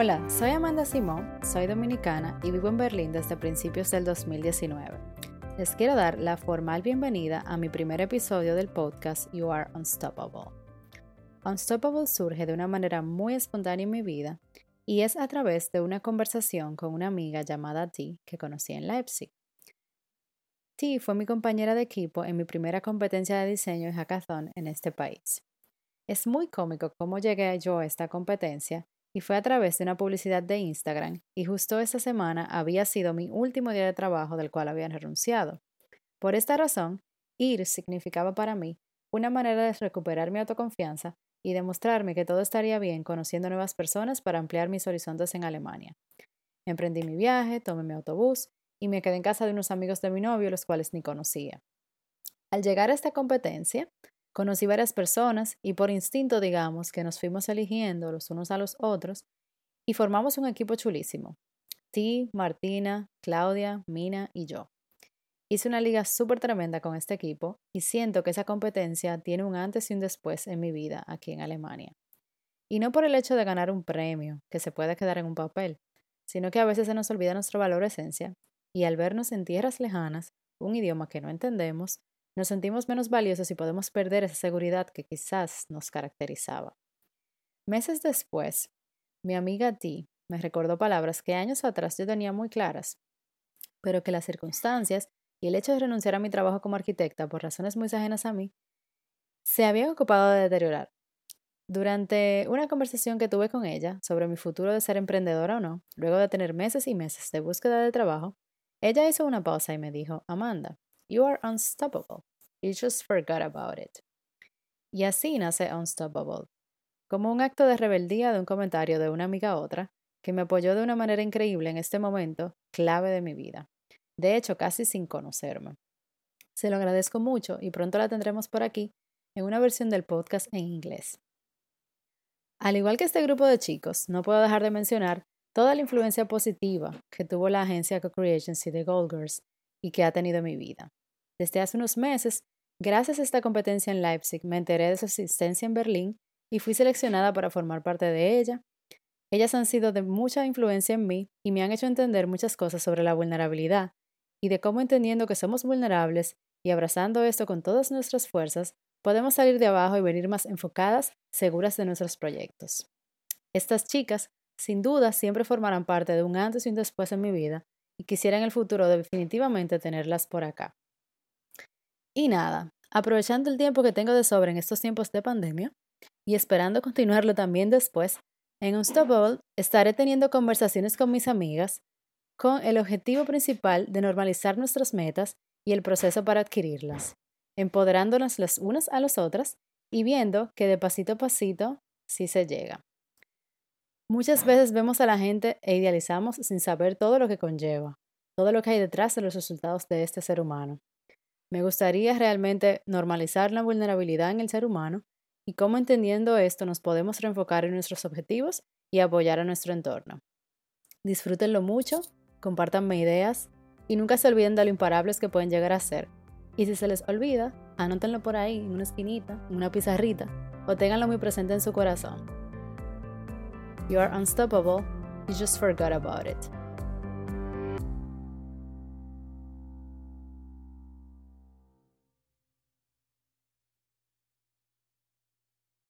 Hola, soy Amanda Simón, soy dominicana y vivo en Berlín desde principios del 2019. Les quiero dar la formal bienvenida a mi primer episodio del podcast You Are Unstoppable. Unstoppable surge de una manera muy espontánea en mi vida y es a través de una conversación con una amiga llamada T que conocí en Leipzig. T fue mi compañera de equipo en mi primera competencia de diseño y hackathon en este país. Es muy cómico cómo llegué yo a esta competencia y fue a través de una publicidad de Instagram y justo esa semana había sido mi último día de trabajo del cual había renunciado. Por esta razón, ir significaba para mí una manera de recuperar mi autoconfianza y demostrarme que todo estaría bien conociendo nuevas personas para ampliar mis horizontes en Alemania. Emprendí mi viaje, tomé mi autobús y me quedé en casa de unos amigos de mi novio, los cuales ni conocía. Al llegar a esta competencia, Conocí varias personas y por instinto, digamos, que nos fuimos eligiendo los unos a los otros y formamos un equipo chulísimo. Ti, Martina, Claudia, Mina y yo. Hice una liga súper tremenda con este equipo y siento que esa competencia tiene un antes y un después en mi vida aquí en Alemania. Y no por el hecho de ganar un premio, que se puede quedar en un papel, sino que a veces se nos olvida nuestro valor esencia y al vernos en tierras lejanas, un idioma que no entendemos, nos sentimos menos valiosos y podemos perder esa seguridad que quizás nos caracterizaba. Meses después, mi amiga T me recordó palabras que años atrás yo tenía muy claras, pero que las circunstancias y el hecho de renunciar a mi trabajo como arquitecta por razones muy ajenas a mí, se habían ocupado de deteriorar. Durante una conversación que tuve con ella sobre mi futuro de ser emprendedora o no, luego de tener meses y meses de búsqueda de trabajo, ella hizo una pausa y me dijo, Amanda, you are unstoppable. You just forgot about it. Y así nace Unstoppable, como un acto de rebeldía de un comentario de una amiga a otra, que me apoyó de una manera increíble en este momento clave de mi vida. De hecho, casi sin conocerme. Se lo agradezco mucho y pronto la tendremos por aquí en una versión del podcast en inglés. Al igual que este grupo de chicos, no puedo dejar de mencionar toda la influencia positiva que tuvo la agencia Co-Creagency de Gold Girls y que ha tenido en mi vida. Desde hace unos meses, gracias a esta competencia en Leipzig, me enteré de su existencia en Berlín y fui seleccionada para formar parte de ella. Ellas han sido de mucha influencia en mí y me han hecho entender muchas cosas sobre la vulnerabilidad y de cómo entendiendo que somos vulnerables y abrazando esto con todas nuestras fuerzas, podemos salir de abajo y venir más enfocadas, seguras de nuestros proyectos. Estas chicas, sin duda, siempre formarán parte de un antes y un después en mi vida y quisiera en el futuro definitivamente tenerlas por acá. Y nada, aprovechando el tiempo que tengo de sobra en estos tiempos de pandemia y esperando continuarlo también después, en Unstoppable estaré teniendo conversaciones con mis amigas con el objetivo principal de normalizar nuestras metas y el proceso para adquirirlas, empoderándonos las unas a las otras y viendo que de pasito a pasito sí se llega. Muchas veces vemos a la gente e idealizamos sin saber todo lo que conlleva, todo lo que hay detrás de los resultados de este ser humano. Me gustaría realmente normalizar la vulnerabilidad en el ser humano y cómo entendiendo esto nos podemos reenfocar en nuestros objetivos y apoyar a nuestro entorno. Disfrútenlo mucho, compártanme ideas y nunca se olviden de lo imparables que pueden llegar a ser. Y si se les olvida, anótenlo por ahí en una esquinita, en una pizarrita o ténganlo muy presente en su corazón. You are unstoppable, you just forgot about it.